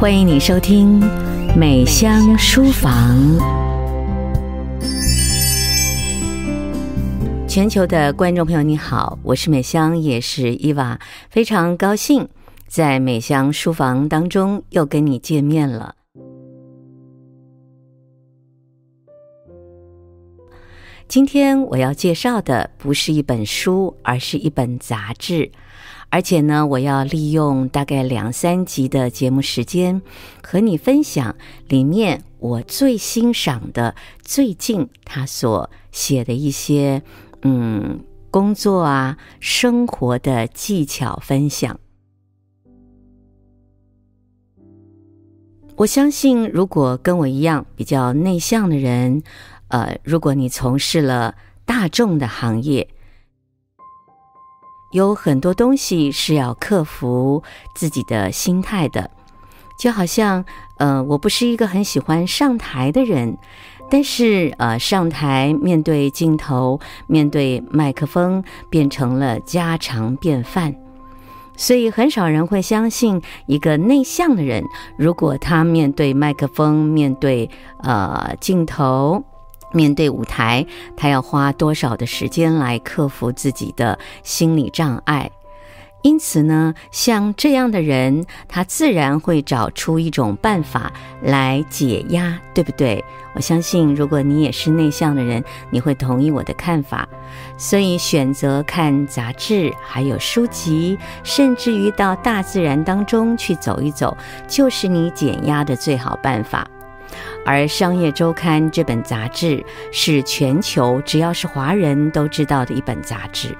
欢迎你收听《美香书房》。全球的观众朋友，你好，我是美香，也是伊娃，非常高兴在《美香书房》当中又跟你见面了。今天我要介绍的不是一本书，而是一本杂志。而且呢，我要利用大概两三集的节目时间，和你分享里面我最欣赏的最近他所写的一些嗯工作啊、生活的技巧分享。我相信，如果跟我一样比较内向的人，呃，如果你从事了大众的行业，有很多东西是要克服自己的心态的。就好像，呃，我不是一个很喜欢上台的人，但是，呃，上台面对镜头、面对麦克风，变成了家常便饭。所以，很少人会相信一个内向的人，如果他面对麦克风、面对呃镜头。面对舞台，他要花多少的时间来克服自己的心理障碍？因此呢，像这样的人，他自然会找出一种办法来解压，对不对？我相信，如果你也是内向的人，你会同意我的看法。所以，选择看杂志，还有书籍，甚至于到大自然当中去走一走，就是你减压的最好办法。而《商业周刊》这本杂志是全球只要是华人都知道的一本杂志，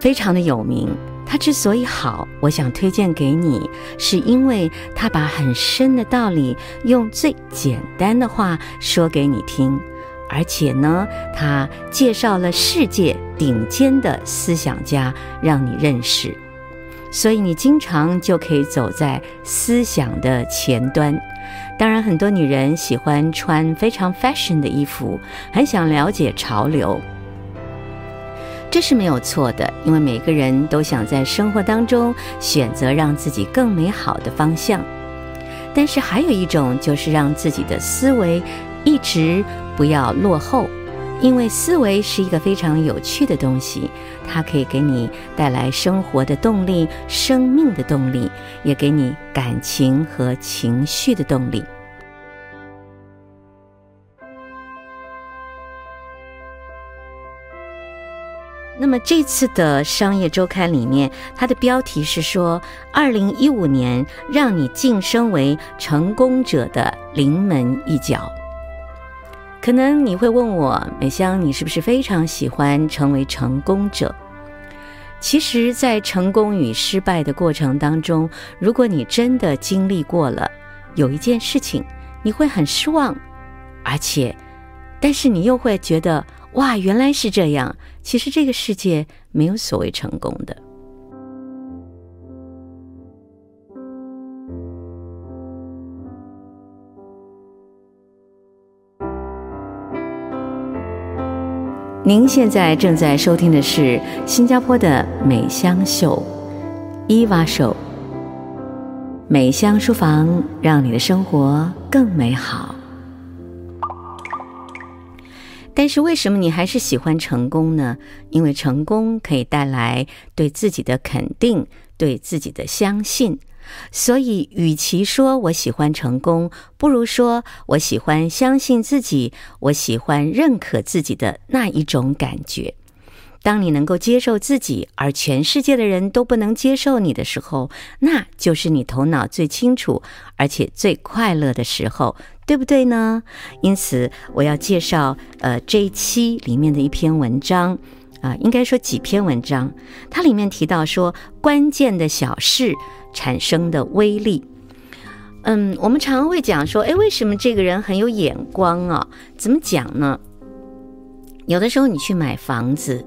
非常的有名。它之所以好，我想推荐给你，是因为它把很深的道理用最简单的话说给你听，而且呢，它介绍了世界顶尖的思想家，让你认识。所以你经常就可以走在思想的前端。当然，很多女人喜欢穿非常 fashion 的衣服，很想了解潮流，这是没有错的，因为每个人都想在生活当中选择让自己更美好的方向。但是还有一种，就是让自己的思维一直不要落后。因为思维是一个非常有趣的东西，它可以给你带来生活的动力、生命的动力，也给你感情和情绪的动力。那么这次的《商业周刊》里面，它的标题是说：“二零一五年让你晋升为成功者的临门一脚。”可能你会问我，美香，你是不是非常喜欢成为成功者？其实，在成功与失败的过程当中，如果你真的经历过了，有一件事情，你会很失望，而且，但是你又会觉得，哇，原来是这样。其实这个世界没有所谓成功的。您现在正在收听的是新加坡的美香秀，伊娃秀，美香书房，让你的生活更美好。但是为什么你还是喜欢成功呢？因为成功可以带来对自己的肯定，对自己的相信。所以，与其说我喜欢成功，不如说我喜欢相信自己，我喜欢认可自己的那一种感觉。当你能够接受自己，而全世界的人都不能接受你的时候，那就是你头脑最清楚，而且最快乐的时候，对不对呢？因此，我要介绍呃这一期里面的一篇文章。啊，应该说几篇文章，它里面提到说，关键的小事产生的威力。嗯，我们常会讲说，哎，为什么这个人很有眼光啊？怎么讲呢？有的时候你去买房子，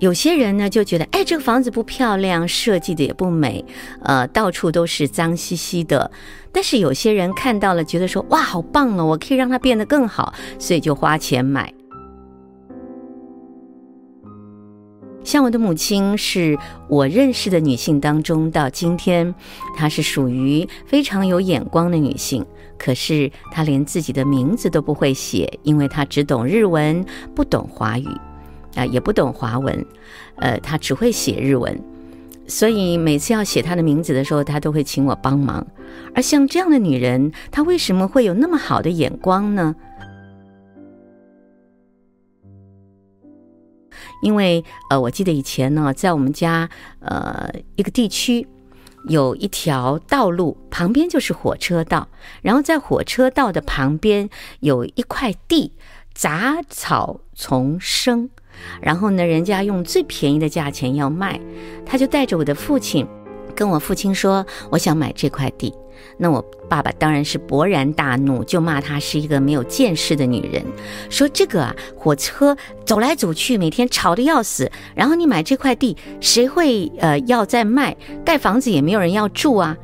有些人呢就觉得，哎，这个房子不漂亮，设计的也不美，呃，到处都是脏兮兮的。但是有些人看到了，觉得说，哇，好棒哦，我可以让它变得更好，所以就花钱买。像我的母亲是我认识的女性当中，到今天她是属于非常有眼光的女性。可是她连自己的名字都不会写，因为她只懂日文，不懂华语，啊、也不懂华文，呃，她只会写日文。所以每次要写她的名字的时候，她都会请我帮忙。而像这样的女人，她为什么会有那么好的眼光呢？因为呃，我记得以前呢，在我们家呃一个地区，有一条道路旁边就是火车道，然后在火车道的旁边有一块地，杂草丛生，然后呢，人家用最便宜的价钱要卖，他就带着我的父亲，跟我父亲说，我想买这块地。那我爸爸当然是勃然大怒，就骂她是一个没有见识的女人，说这个啊，火车走来走去，每天吵得要死，然后你买这块地，谁会呃要再卖？盖房子也没有人要住啊。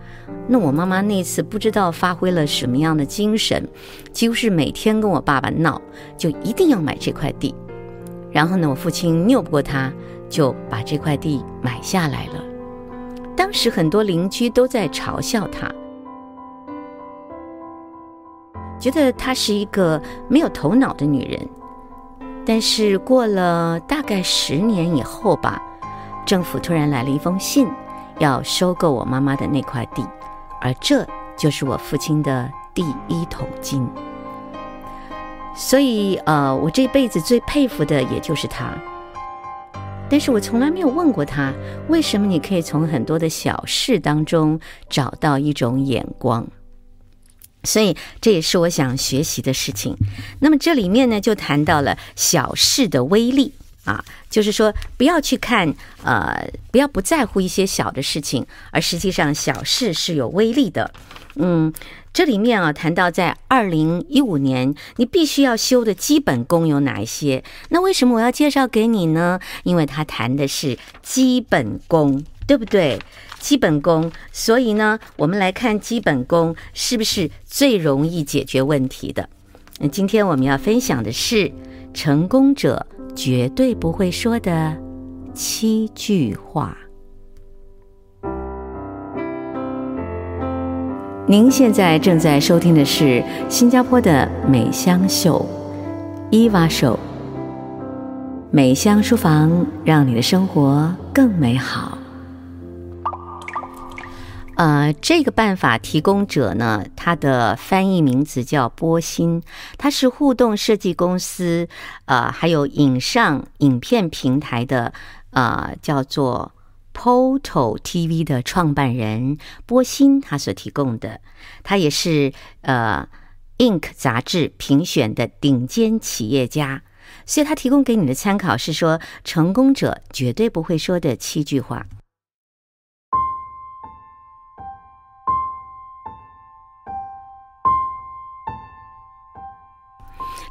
那我妈妈那次不知道发挥了什么样的精神，几乎是每天跟我爸爸闹，就一定要买这块地。然后呢，我父亲拗不过她，就把这块地买下来了。当时很多邻居都在嘲笑她。觉得她是一个没有头脑的女人，但是过了大概十年以后吧，政府突然来了一封信，要收购我妈妈的那块地，而这就是我父亲的第一桶金。所以，呃，我这辈子最佩服的也就是他。但是我从来没有问过他，为什么你可以从很多的小事当中找到一种眼光。所以这也是我想学习的事情。那么这里面呢，就谈到了小事的威力啊，就是说不要去看呃，不要不在乎一些小的事情，而实际上小事是有威力的。嗯，这里面啊谈到在二零一五年你必须要修的基本功有哪一些？那为什么我要介绍给你呢？因为他谈的是基本功，对不对？基本功，所以呢，我们来看基本功是不是最容易解决问题的？那今天我们要分享的是成功者绝对不会说的七句话。您现在正在收听的是新加坡的美香秀，伊娃秀，美香书房，让你的生活更美好。呃，这个办法提供者呢，他的翻译名字叫波心，他是互动设计公司，呃，还有影上影片平台的，呃，叫做 Poto TV 的创办人波心，他所提供的，他也是呃 Inc 杂志评选的顶尖企业家，所以他提供给你的参考是说，成功者绝对不会说的七句话。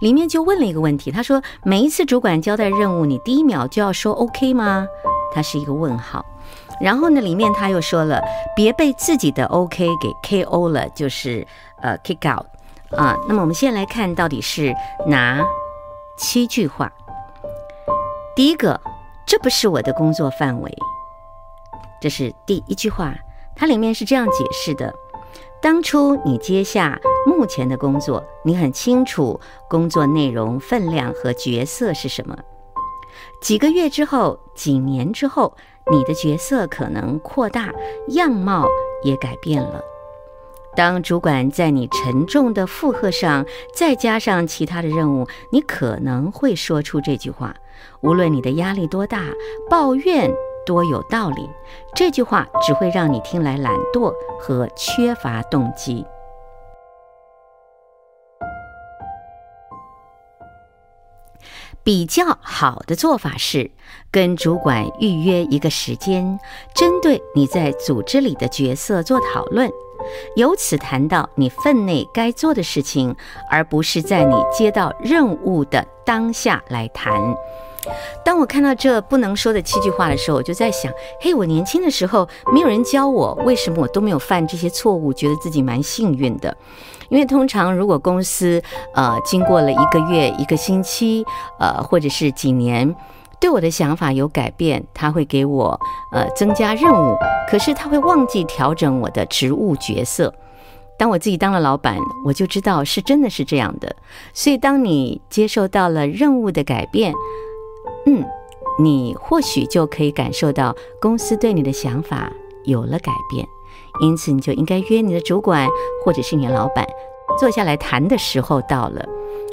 里面就问了一个问题，他说：“每一次主管交代任务，你第一秒就要说 OK 吗？”他是一个问号。然后呢，里面他又说了：“别被自己的 OK 给 KO 了，就是呃 kick out 啊。”那么我们先来看到底是哪七句话？第一个，这不是我的工作范围，这是第一句话，它里面是这样解释的。当初你接下目前的工作，你很清楚工作内容、分量和角色是什么。几个月之后、几年之后，你的角色可能扩大，样貌也改变了。当主管在你沉重的负荷上再加上其他的任务，你可能会说出这句话：无论你的压力多大，抱怨。多有道理，这句话只会让你听来懒惰和缺乏动机。比较好的做法是跟主管预约一个时间，针对你在组织里的角色做讨论，由此谈到你分内该做的事情，而不是在你接到任务的当下来谈。当我看到这不能说的七句话的时候，我就在想：嘿，我年轻的时候没有人教我，为什么我都没有犯这些错误？觉得自己蛮幸运的。因为通常如果公司呃经过了一个月、一个星期，呃或者是几年，对我的想法有改变，他会给我呃增加任务，可是他会忘记调整我的职务角色。当我自己当了老板，我就知道是真的是这样的。所以，当你接受到了任务的改变，嗯，你或许就可以感受到公司对你的想法有了改变。因此，你就应该约你的主管或者是你老板坐下来谈的时候到了，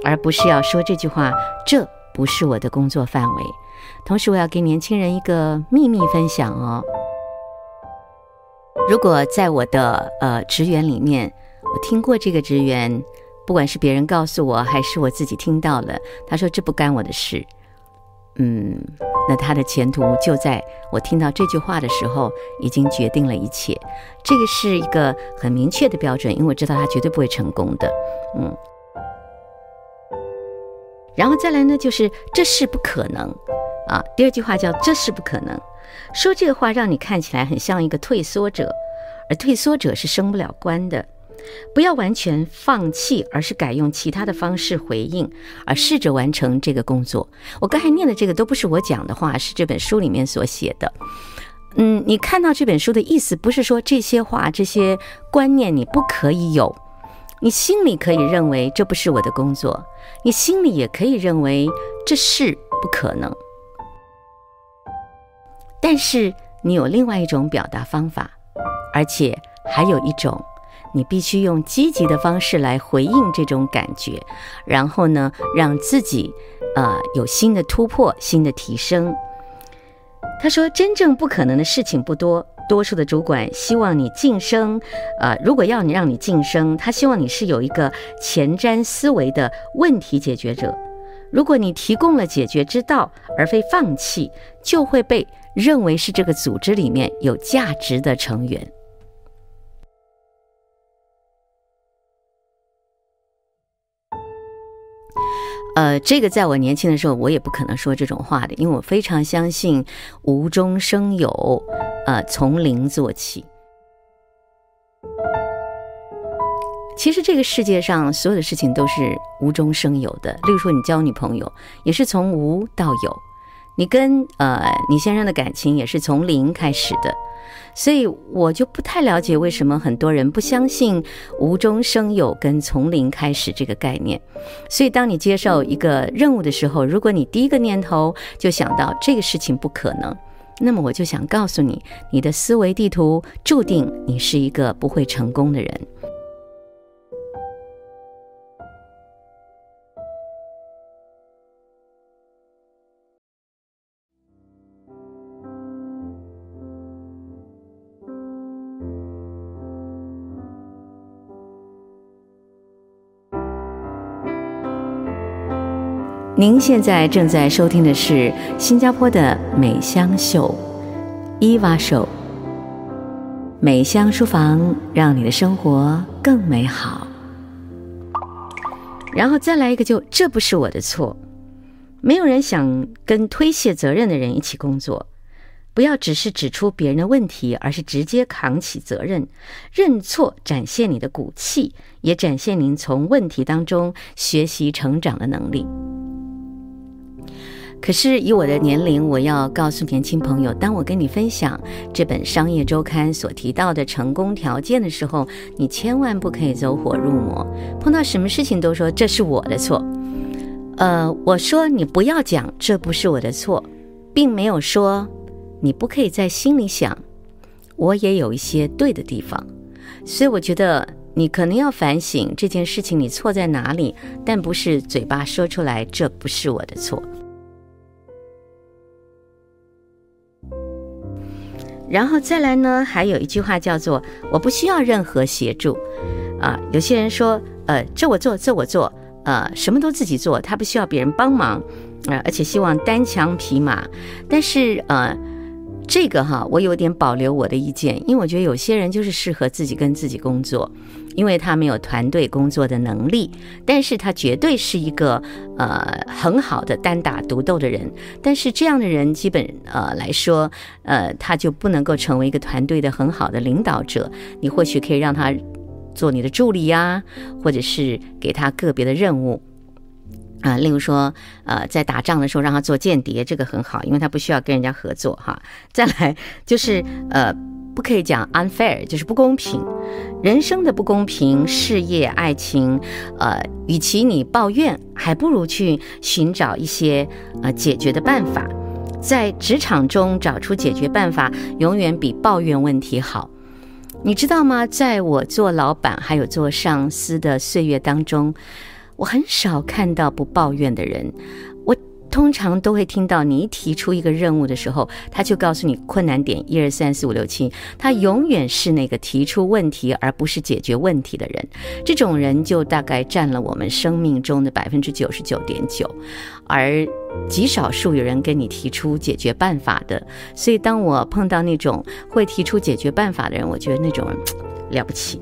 而不是要说这句话：“这不是我的工作范围。”同时，我要给年轻人一个秘密分享哦。如果在我的呃职员里面，我听过这个职员，不管是别人告诉我，还是我自己听到了，他说这不干我的事。嗯，那他的前途就在我听到这句话的时候已经决定了一切。这个是一个很明确的标准，因为我知道他绝对不会成功的。嗯，然后再来呢，就是这是不可能啊。第二句话叫这是不可能。说这个话让你看起来很像一个退缩者，而退缩者是升不了官的。不要完全放弃，而是改用其他的方式回应，而试着完成这个工作。我刚才念的这个都不是我讲的话，是这本书里面所写的。嗯，你看到这本书的意思，不是说这些话、这些观念你不可以有，你心里可以认为这不是我的工作，你心里也可以认为这是不可能。但是你有另外一种表达方法，而且还有一种，你必须用积极的方式来回应这种感觉，然后呢，让自己呃有新的突破、新的提升。他说：“真正不可能的事情不多，多数的主管希望你晋升，呃，如果要你让你晋升，他希望你是有一个前瞻思维的问题解决者。如果你提供了解决之道，而非放弃，就会被。”认为是这个组织里面有价值的成员。呃，这个在我年轻的时候，我也不可能说这种话的，因为我非常相信无中生有，呃，从零做起。其实这个世界上所有的事情都是无中生有的，例如说你交女朋友，也是从无到有。你跟呃你先生的感情也是从零开始的，所以我就不太了解为什么很多人不相信无中生有跟从零开始这个概念。所以当你接受一个任务的时候，如果你第一个念头就想到这个事情不可能，那么我就想告诉你，你的思维地图注定你是一个不会成功的人。您现在正在收听的是新加坡的美香秀，伊娃秀，美香书房，让你的生活更美好。然后再来一个就，就这不是我的错。没有人想跟推卸责任的人一起工作。不要只是指出别人的问题，而是直接扛起责任，认错，展现你的骨气，也展现您从问题当中学习成长的能力。可是以我的年龄，我要告诉年轻朋友，当我跟你分享这本商业周刊所提到的成功条件的时候，你千万不可以走火入魔，碰到什么事情都说这是我的错。呃，我说你不要讲这不是我的错，并没有说你不可以在心里想，我也有一些对的地方。所以我觉得你可能要反省这件事情你错在哪里，但不是嘴巴说出来这不是我的错。然后再来呢，还有一句话叫做“我不需要任何协助”，啊，有些人说，呃，这我做，这我做，呃，什么都自己做，他不需要别人帮忙，啊，而且希望单枪匹马。但是，呃，这个哈，我有点保留我的意见，因为我觉得有些人就是适合自己跟自己工作。因为他没有团队工作的能力，但是他绝对是一个呃很好的单打独斗的人。但是这样的人基本呃来说，呃他就不能够成为一个团队的很好的领导者。你或许可以让他做你的助理呀，或者是给他个别的任务。啊，例如说，呃，在打仗的时候让他做间谍，这个很好，因为他不需要跟人家合作哈。再来就是，呃，不可以讲 unfair，就是不公平，人生的不公平，事业、爱情，呃，与其你抱怨，还不如去寻找一些呃解决的办法，在职场中找出解决办法，永远比抱怨问题好。你知道吗？在我做老板还有做上司的岁月当中。我很少看到不抱怨的人，通常都会听到你一提出一个任务的时候，他就告诉你困难点一二三四五六七，他永远是那个提出问题而不是解决问题的人。这种人就大概占了我们生命中的百分之九十九点九，而极少数有人跟你提出解决办法的。所以当我碰到那种会提出解决办法的人，我觉得那种了不起。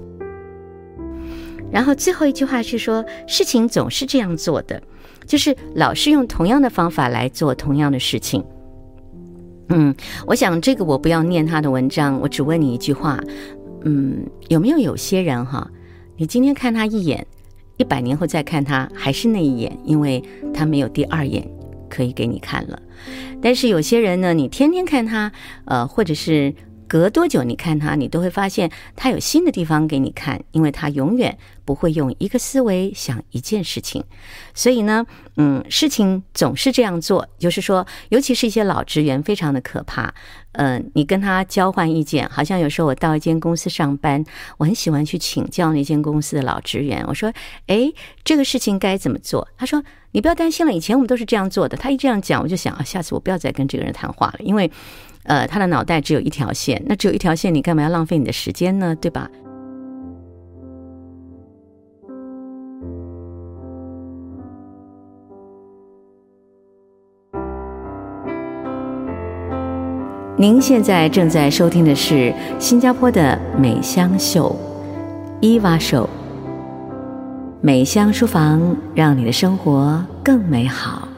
然后最后一句话是说，事情总是这样做的，就是老是用同样的方法来做同样的事情。嗯，我想这个我不要念他的文章，我只问你一句话，嗯，有没有有些人哈，你今天看他一眼，一百年后再看他还是那一眼，因为他没有第二眼可以给你看了。但是有些人呢，你天天看他，呃，或者是。隔多久你看他，你都会发现他有新的地方给你看，因为他永远不会用一个思维想一件事情。所以呢，嗯，事情总是这样做，就是说，尤其是一些老职员，非常的可怕。嗯、你跟他交换意见，好像有时候我到一间公司上班，我很喜欢去请教那间公司的老职员。我说：“哎，这个事情该怎么做？”他说：“你不要担心了，以前我们都是这样做的。”他一这样讲，我就想啊，下次我不要再跟这个人谈话了，因为。呃，他的脑袋只有一条线，那只有一条线，你干嘛要浪费你的时间呢？对吧？您现在正在收听的是新加坡的美香秀，伊娃秀，美香书房，让你的生活更美好。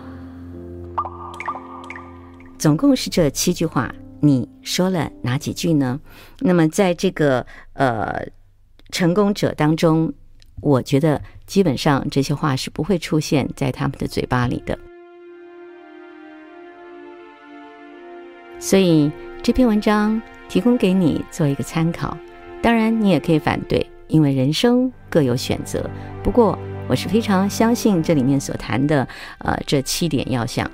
总共是这七句话，你说了哪几句呢？那么在这个呃成功者当中，我觉得基本上这些话是不会出现在他们的嘴巴里的。所以这篇文章提供给你做一个参考，当然你也可以反对，因为人生各有选择。不过我是非常相信这里面所谈的呃这七点要项。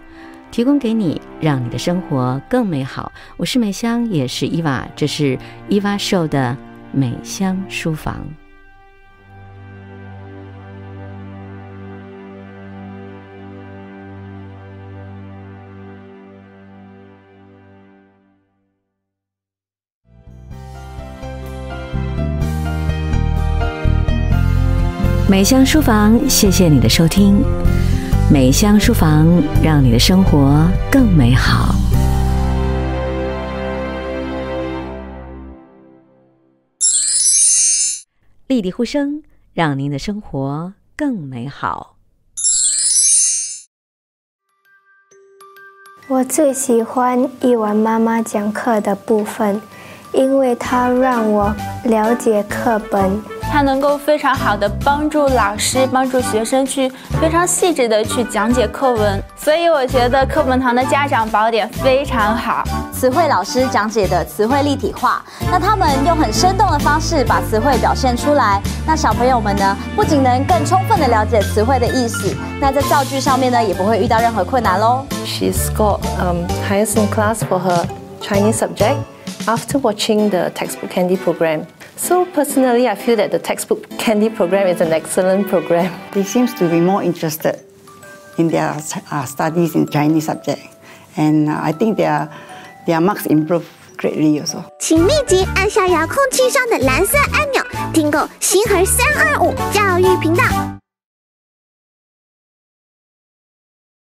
提供给你，让你的生活更美好。我是美香，也是伊娃，这是伊娃秀的美香书房。美香书房，谢谢你的收听。美香书房，让你的生活更美好。丽丽呼声，让您的生活更美好。我最喜欢伊娃妈妈讲课的部分，因为她让我了解课本。它能够非常好的帮助老师、帮助学生去非常细致的去讲解课文，所以我觉得课本堂的家长宝典非常好。词汇老师讲解的词汇立体化，那他们用很生动的方式把词汇表现出来，那小朋友们呢，不仅能更充分的了解词汇的意思，那在造句上面呢，也不会遇到任何困难喽。She scored um highest in class for her Chinese subject after watching the textbook candy program. So personally, I feel that the textbook candy program is an excellent program. They seem to be more interested in their uh, studies in Chinese subject, and uh, I think their their marks improve greatly also. 请立即按下遥控器上的蓝色按钮，订购星河三二五教育频道。